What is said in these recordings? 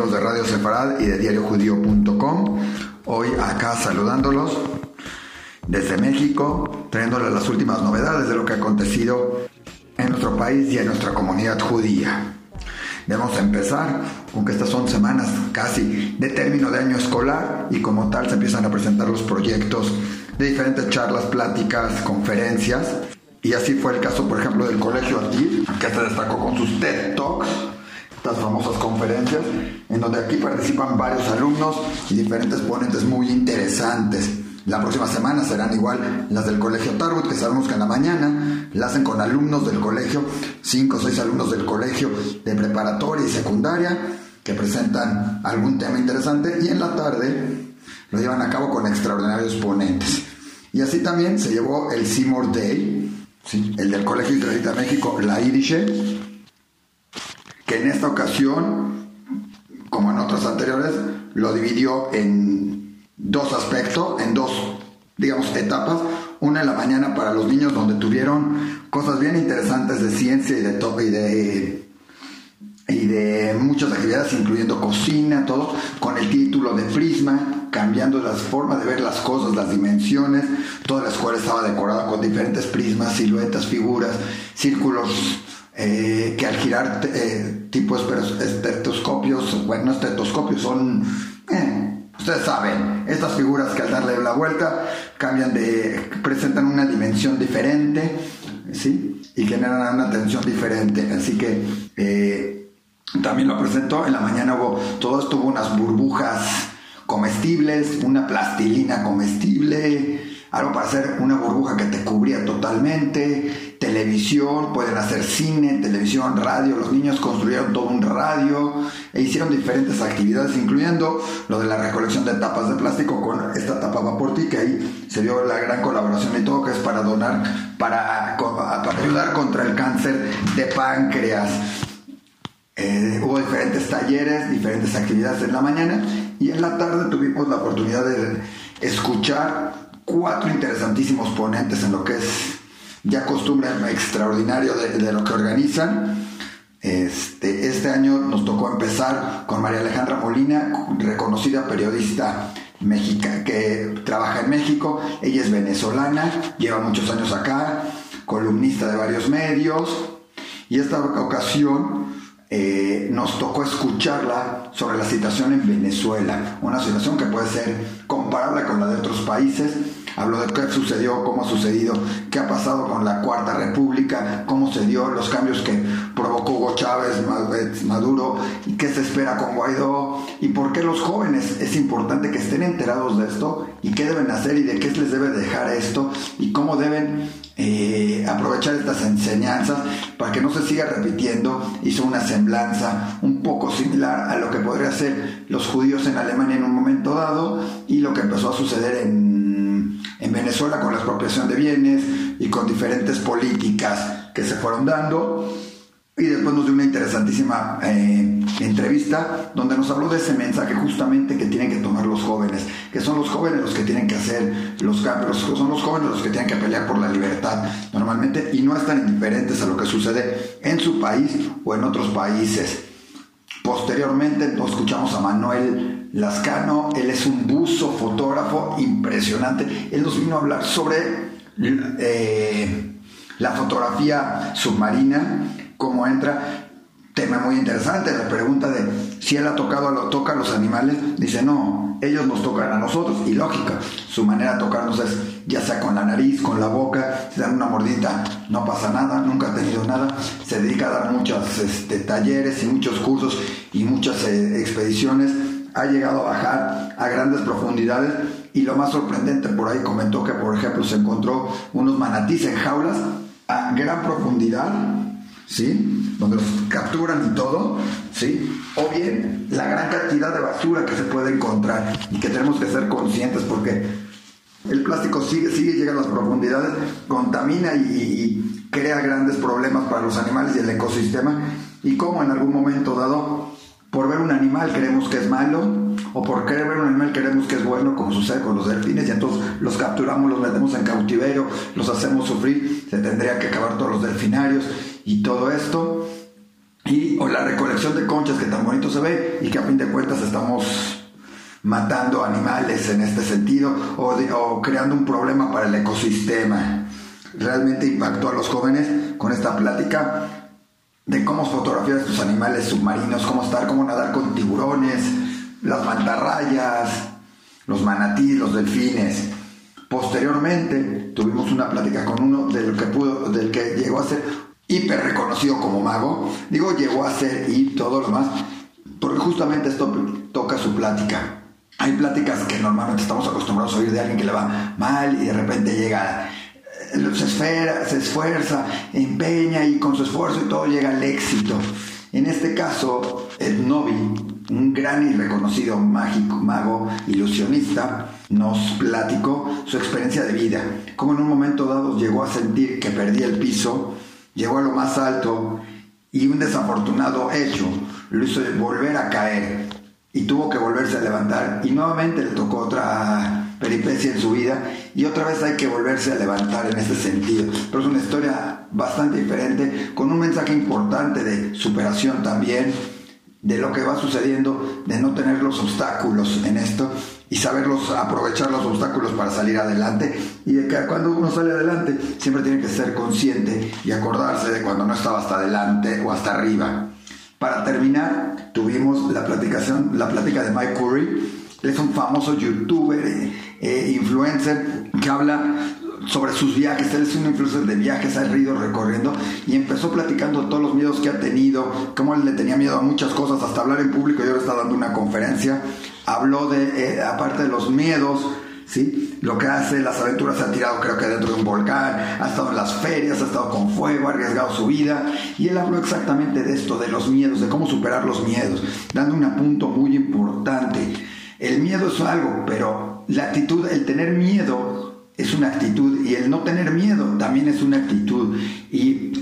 amigos de Radio Separad y de diariojudío.com. Hoy acá saludándolos desde México, trayéndoles las últimas novedades de lo que ha acontecido en nuestro país y en nuestra comunidad judía. Debemos empezar con que estas son semanas casi de término de año escolar y como tal se empiezan a presentar los proyectos de diferentes charlas, pláticas, conferencias. Y así fue el caso, por ejemplo, del Colegio aquí, que se destacó con sus TED Talks, estas famosas conferencias, en donde aquí participan varios alumnos y diferentes ponentes muy interesantes. La próxima semana serán igual las del Colegio Tarwood, que sabemos que en la mañana la hacen con alumnos del colegio, cinco o seis alumnos del colegio de preparatoria y secundaria, que presentan algún tema interesante, y en la tarde lo llevan a cabo con extraordinarios ponentes. Y así también se llevó el Seymour Day, el del Colegio Israelita de México, la Irishe, que en esta ocasión, como en otras anteriores, lo dividió en dos aspectos, en dos, digamos, etapas. Una en la mañana para los niños donde tuvieron cosas bien interesantes de ciencia y de todo y de y de muchas actividades, incluyendo cocina, todo, con el título de Prisma, cambiando las formas de ver las cosas, las dimensiones. Toda la escuela estaba decorada con diferentes prismas, siluetas, figuras, círculos eh, que al girar eh, tipo estetoscopios, bueno, no estetoscopios, son, eh, ustedes saben, estas figuras que al darle la vuelta cambian de, presentan una dimensión diferente, ¿sí? Y generan una tensión diferente. Así que eh, también lo presentó, en la mañana hubo, todo esto hubo unas burbujas comestibles, una plastilina comestible, algo para hacer una burbuja que te cubría totalmente, televisión, pueden hacer cine, televisión, radio, los niños construyeron todo un radio e hicieron diferentes actividades, incluyendo lo de la recolección de tapas de plástico con esta tapa Vaporti, que ahí se dio la gran colaboración y todo, que es para donar, para, para ayudar contra el cáncer de páncreas. Eh, hubo diferentes talleres, diferentes actividades en la mañana y en la tarde tuvimos la oportunidad de escuchar cuatro interesantísimos ponentes en lo que es ya costumbre extraordinario de, lo que organizan. Este, este año nos tocó empezar con María Alejandra Molina, reconocida periodista mexicana que trabaja en México. Ella es venezolana, lleva muchos años acá, columnista de varios medios. Y esta ocasión eh, nos tocó escucharla sobre la situación en Venezuela, una situación que puede ser comparable con la de otros países. Habló de qué sucedió, cómo ha sucedido, qué ha pasado con la Cuarta República, cómo se dio los cambios que provocó Hugo Chávez, Maduro, y qué se espera con Guaidó, y por qué los jóvenes es importante que estén enterados de esto, y qué deben hacer y de qué les debe dejar esto, y cómo deben eh, aprovechar estas enseñanzas para que no se siga repitiendo. Hizo una semblanza un poco similar a lo que podría ser los judíos en Alemania en un momento dado y lo que empezó a suceder en, en Venezuela con la expropiación de bienes y con diferentes políticas que se fueron dando. Y después nos dio una interesantísima eh, entrevista donde nos habló de ese mensaje justamente que tienen que tomar los jóvenes, que son los jóvenes los que tienen que hacer los cambios, son los jóvenes los que tienen que pelear por la libertad normalmente y no están indiferentes a lo que sucede en su país o en otros países. Posteriormente escuchamos a Manuel Lascano, él es un buzo, fotógrafo impresionante, él nos vino a hablar sobre eh, la fotografía submarina cómo entra. Tema muy interesante, la pregunta de si él ha tocado, lo toca a los animales, dice no, ellos nos tocan a nosotros, y lógica, su manera de tocarnos es ya sea con la nariz, con la boca, si dan una mordida, no pasa nada, nunca ha tenido nada, se dedica a dar muchos este, talleres y muchos cursos y muchas eh, expediciones, ha llegado a bajar a grandes profundidades y lo más sorprendente por ahí comentó que por ejemplo se encontró unos manatís en jaulas a gran profundidad ¿sí? Donde los capturan y todo, ¿sí? O bien la gran cantidad de basura que se puede encontrar y que tenemos que ser conscientes porque el plástico sigue, sigue, llega a las profundidades, contamina y, crea grandes problemas para los animales y el ecosistema y como en algún momento dado, por ver un animal creemos que es malo o por querer ver un animal creemos que es bueno, como sucede con los delfines, y entonces los capturamos, los metemos en cautiverio, los hacemos sufrir, se tendría que acabar todos los delfinarios y todo esto. y o la recolección de conchas que tan bonito se ve y que a fin de cuentas estamos matando animales en este sentido o, o creando un problema para el ecosistema. Realmente impactó a los jóvenes con esta plática de cómo fotografiar estos animales submarinos, cómo estar, cómo nadar con tiburones, las mantarrayas, los manatí, los delfines. Posteriormente tuvimos una plática con uno del que pudo, del que llegó a ser hiper reconocido como mago. Digo llegó a ser y todo lo demás, porque justamente esto toca su plática. Hay pláticas que normalmente estamos acostumbrados a oír de alguien que le va mal y de repente llega, se, esfera, se esfuerza, empeña y con su esfuerzo y todo llega al éxito. En este caso, el Novi, un gran y reconocido mágico, mago, ilusionista, nos platicó su experiencia de vida, cómo en un momento dado llegó a sentir que perdía el piso, llegó a lo más alto y un desafortunado hecho lo hizo volver a caer y tuvo que volverse a levantar y nuevamente le tocó otra peripecia en su vida y otra vez hay que volverse a levantar en ese sentido. Pero es una historia bastante diferente, con un mensaje importante de superación también, de lo que va sucediendo, de no tener los obstáculos en esto y saberlos aprovechar los obstáculos para salir adelante y de que cuando uno sale adelante siempre tiene que ser consciente y acordarse de cuando no estaba hasta adelante o hasta arriba. Para terminar, tuvimos la platicación, la plática de Mike Curry. Es un famoso youtuber, eh, eh, influencer, que habla sobre sus viajes. Él es un influencer de viajes, ha ido recorriendo y empezó platicando todos los miedos que ha tenido, cómo él le tenía miedo a muchas cosas, hasta hablar en público. Yo ahora está dando una conferencia. Habló de, eh, aparte de los miedos, ¿sí? Lo que hace, las aventuras se ha tirado creo que dentro de un volcán, ha estado en las ferias, ha estado con fuego, ha arriesgado su vida y él habló exactamente de esto, de los miedos, de cómo superar los miedos, dando un punto muy importante. El miedo es algo, pero la actitud, el tener miedo es una actitud y el no tener miedo también es una actitud. Y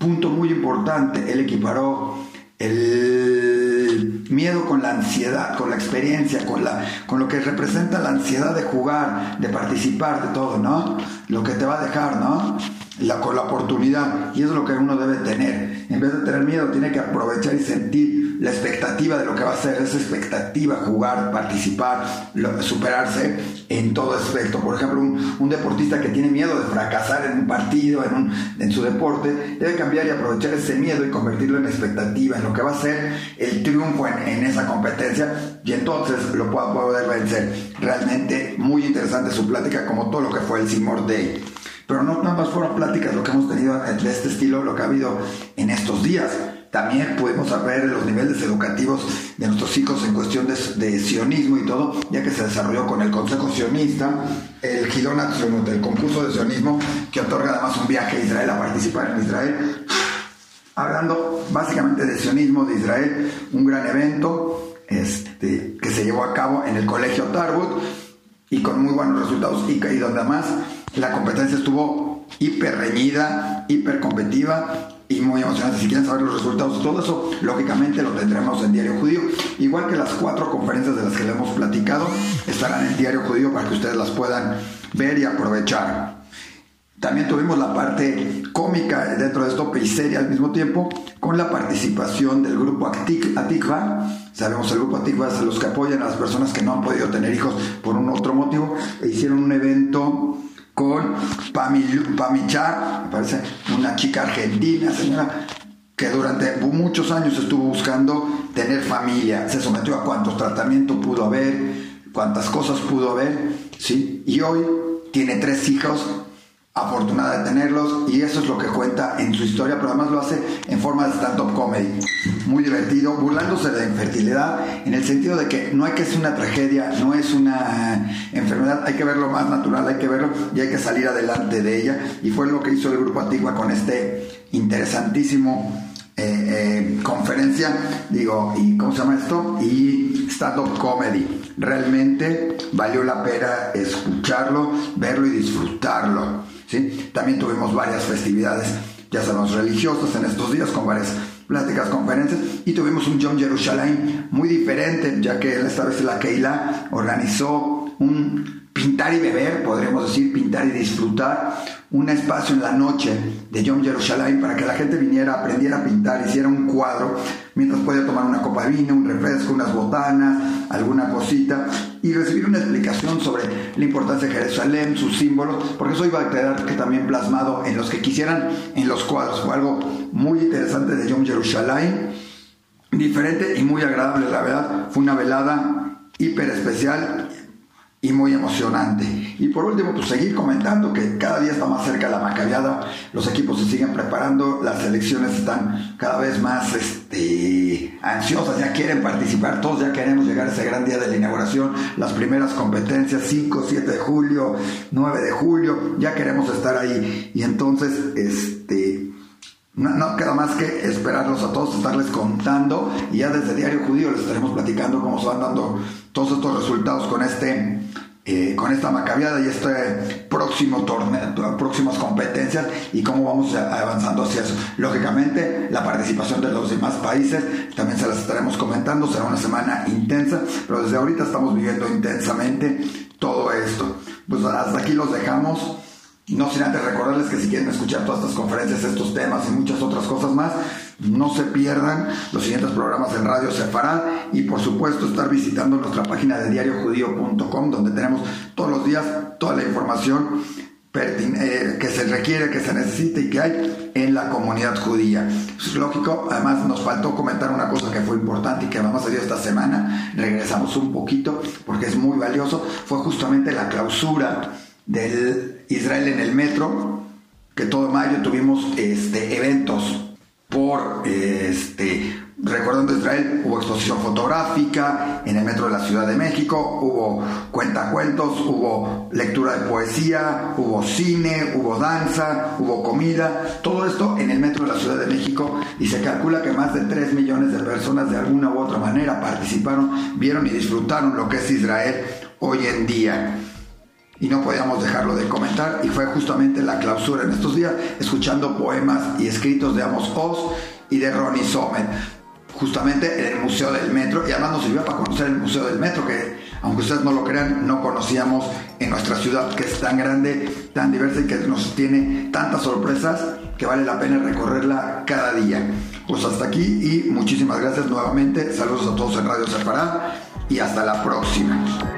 punto muy importante, él equiparó el miedo con la ansiedad, con la experiencia, con, la, con lo que representa la ansiedad de jugar, de participar, de todo, ¿no? Lo que te va a dejar, ¿no? La, con la oportunidad. Y eso es lo que uno debe tener. En vez de tener miedo, tiene que aprovechar y sentir la expectativa de lo que va a ser, esa expectativa, jugar, participar, superarse en todo aspecto. Por ejemplo, un, deportista que tiene miedo de fracasar en un partido, en, en su deporte, debe cambiar y aprovechar ese miedo y convertirlo en expectativa, en lo que va a ser el triunfo en, esa competencia y entonces lo pueda poder vencer. Realmente muy interesante su plática, como todo lo que fue el Seymour Day. Pero no nada más fueron pláticas lo que hemos tenido de este estilo, lo que ha habido en estos días también podemos ver los niveles educativos de nuestros hijos en cuestión de, sionismo y todo, ya que se desarrolló con el Consejo Sionista, el Gidonat el concurso de sionismo, que otorga además un viaje a Israel a participar en Israel. Hablando básicamente de sionismo de Israel, un gran evento este, que se llevó a cabo en el Colegio Tarbut y con muy buenos resultados y, y donde además la competencia estuvo hiper reñida, hiper competitiva y muy emocionante. Si quieren saber los resultados todo eso, lógicamente lo tendremos en Diario Judío. Igual que las cuatro conferencias de las que le hemos platicado, estarán en Diario Judío para que ustedes las puedan ver y aprovechar. También tuvimos la parte cómica dentro de esto y seria al mismo tiempo, con la participación del grupo Atikva. Sabemos el grupo Atikva es los que apoyan a las personas que no han podido tener hijos por un otro motivo. E hicieron un evento con Pamichar, me parece una chica argentina, señora, que durante muchos años estuvo buscando tener familia, se sometió a cuántos tratamientos pudo haber, cuántas cosas pudo haber, ¿sí? Y hoy tiene tres hijos afortunada de tenerlos y eso es lo que cuenta en su historia, pero además lo hace en forma de stand-up comedy. Muy divertido, burlándose de infertilidad en el sentido de que no hay que ser una tragedia, no es una enfermedad, hay que verlo más natural, hay que verlo y hay que salir adelante de ella. Y fue lo que hizo el Grupo Antigua con este interesantísimo eh, eh, conferencia, digo, ¿y cómo se llama esto? Y stand-up comedy. Realmente valió la pena escucharlo, verlo y disfrutarlo. También tuvimos varias festividades, ya sabemos, religiosas en estos días con varias pláticas, conferencias y tuvimos un John Jerusalem muy diferente, ya que esta vez la Keila organizó un pintar y beber, podríamos decir, pintar y disfrutar, un espacio en la noche de Yom Jerusalén para que la gente viniera, aprendiera a pintar, hiciera un cuadro, mientras podía tomar una copa de vino, un refresco, unas botanas, alguna cosita, y recibir una explicación sobre la importancia de Jerusalén, sus símbolos, porque eso iba a quedar que también plasmado en los que quisieran en los cuadros. Fue algo muy interesante de Yom Jerusalén, diferente y muy agradable, la verdad. Fue una velada hiper especial y muy emocionante. Y por último, pues seguir comentando que cada día está más cerca la macabiada, los equipos se siguen preparando, las selecciones están cada vez más este, ansiosas, ya quieren participar, todos ya queremos llegar a ese gran día de la inauguración, las primeras competencias, 5, 7 de julio, 9 de julio, ya queremos estar ahí. Y entonces, este... No, queda más que esperarlos a todos, estarles contando y ya desde Diario Judío les estaremos platicando cómo se van dando todos estos resultados con este eh, con esta macabiada y este próximo torneo, próximas competencias y cómo vamos avanzando hacia eso. Lógicamente, la participación de los demás países también se las estaremos comentando, será una semana intensa, pero desde ahorita estamos viviendo intensamente todo esto. Pues hasta aquí los dejamos. No sin antes recordarles que si quieren escuchar todas estas conferencias, estos temas y muchas otras cosas más, no se pierdan los siguientes programas en Radio Sefarad y por supuesto estar visitando nuestra página de diariojudío.com donde tenemos todos los días toda la información eh, que se requiere, que se necesita y que hay en la comunidad judía. Es lógico, además nos faltó comentar una cosa que fue importante y que vamos a hacer esta semana, regresamos un poquito porque es muy valioso, fue justamente la clausura del Israel en el metro, que todo mayo tuvimos este, eventos por este recordando Israel hubo exposición fotográfica en el metro de la Ciudad de México, hubo cuentacuentos, hubo lectura de poesía, hubo cine, hubo danza, hubo comida, todo esto en el metro de la Ciudad de México y se calcula que más de 3 millones de personas de alguna u otra manera participaron, vieron y disfrutaron lo que es Israel hoy en día y no podíamos dejarlo de comentar y fue justamente la clausura en estos días escuchando poemas y escritos de Amos Oz y de Ronnie Sommer justamente en el Museo del Metro y además nos sirvió para conocer el Museo del Metro que aunque ustedes no lo crean no conocíamos en nuestra ciudad que es tan grande, tan diversa y que nos tiene tantas sorpresas que vale la pena recorrerla cada día. Pues hasta aquí y muchísimas gracias nuevamente. Saludos a todos en Radio Separada y hasta la próxima.